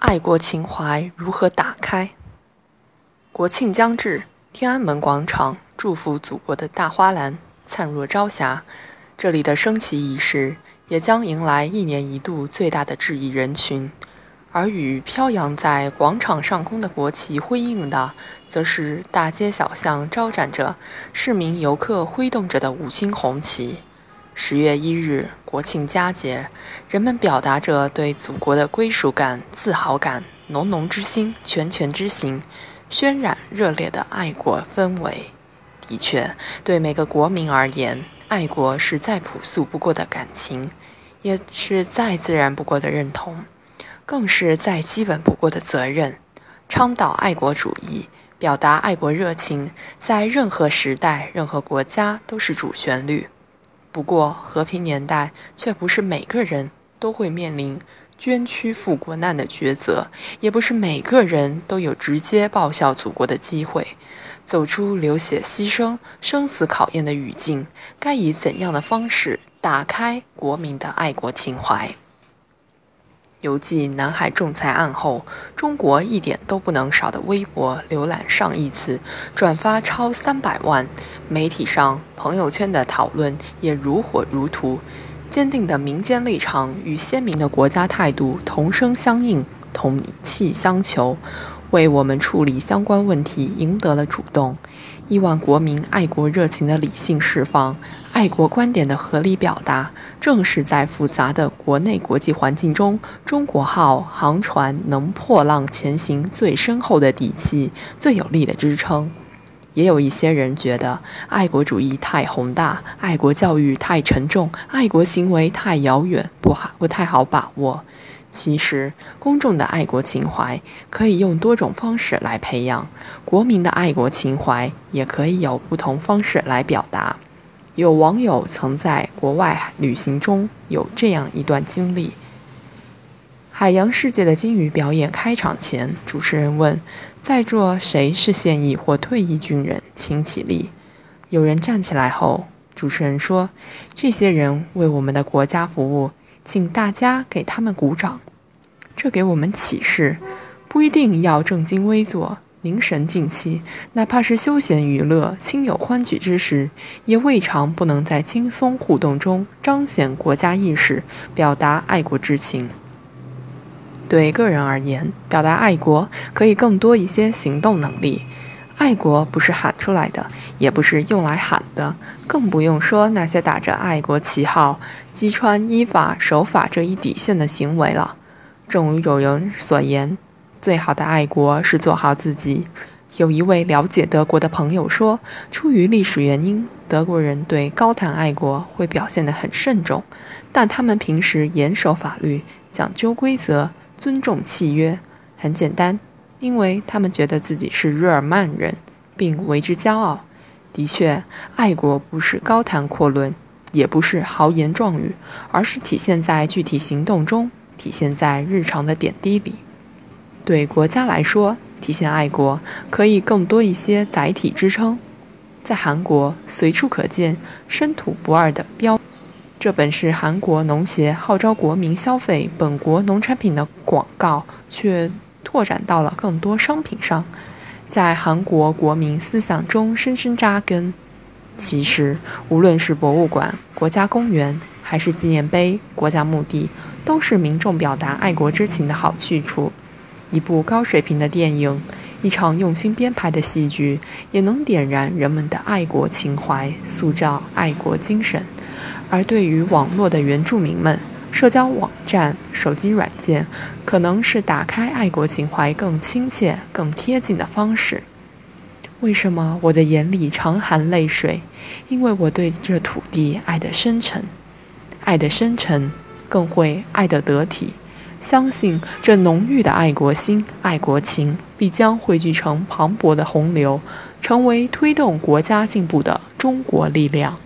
爱国情怀如何打开？国庆将至，天安门广场祝福祖国的大花篮灿若朝霞。这里的升旗仪式也将迎来一年一度最大的致意人群，而与飘扬在广场上空的国旗辉映的，则是大街小巷招展着市民游客挥动着的五星红旗。十月一日，国庆佳节，人们表达着对祖国的归属感、自豪感，浓浓之心，拳拳之心，渲染热烈的爱国氛围。的确，对每个国民而言，爱国是再朴素不过的感情，也是再自然不过的认同，更是再基本不过的责任。倡导爱国主义，表达爱国热情，在任何时代、任何国家都是主旋律。不过，和平年代却不是每个人都会面临捐躯赴国难的抉择，也不是每个人都有直接报效祖国的机会。走出流血牺牲、生死考验的语境，该以怎样的方式打开国民的爱国情怀？犹记南海仲裁案后，中国一点都不能少的微博浏览上亿次，转发超三百万。媒体上、朋友圈的讨论也如火如荼。坚定的民间立场与鲜明的国家态度同声相应、同气相求，为我们处理相关问题赢得了主动。亿万国民爱国热情的理性释放，爱国观点的合理表达，正是在复杂的国内国际环境中，中国号航船能破浪前行最深厚的底气，最有力的支撑。也有一些人觉得，爱国主义太宏大，爱国教育太沉重，爱国行为太遥远，不好不太好把握。其实，公众的爱国情怀可以用多种方式来培养，国民的爱国情怀也可以有不同方式来表达。有网友曾在国外旅行中有这样一段经历：海洋世界的鲸鱼表演开场前，主持人问在座谁是现役或退役军人，请起立。有人站起来后，主持人说：“这些人为我们的国家服务。”请大家给他们鼓掌，这给我们启示：不一定要正襟危坐、凝神静气，哪怕是休闲娱乐、亲友欢聚之时，也未尝不能在轻松互动中彰显国家意识，表达爱国之情。对个人而言，表达爱国可以更多一些行动能力。爱国不是喊出来的，也不是用来喊的，更不用说那些打着爱国旗号、击穿依法守法这一底线的行为了。正如有人所言，最好的爱国是做好自己。有一位了解德国的朋友说，出于历史原因，德国人对高谈爱国会表现得很慎重，但他们平时严守法律，讲究规则，尊重契约。很简单。因为他们觉得自己是日耳曼人，并为之骄傲。的确，爱国不是高谈阔论，也不是豪言壮语，而是体现在具体行动中，体现在日常的点滴里。对国家来说，体现爱国可以更多一些载体支撑。在韩国，随处可见“深土不二”的标，这本是韩国农协号召国民消费本国农产品的广告，却。拓展到了更多商品上，在韩国国民思想中深深扎根。其实，无论是博物馆、国家公园，还是纪念碑、国家墓地，都是民众表达爱国之情的好去处。一部高水平的电影，一场用心编排的戏剧，也能点燃人们的爱国情怀，塑造爱国精神。而对于网络的原住民们，社交网站、手机软件，可能是打开爱国情怀更亲切、更贴近的方式。为什么我的眼里常含泪水？因为我对这土地爱得深沉，爱得深沉，更会爱得得体。相信这浓郁的爱国心、爱国情，必将汇聚成磅礴的洪流，成为推动国家进步的中国力量。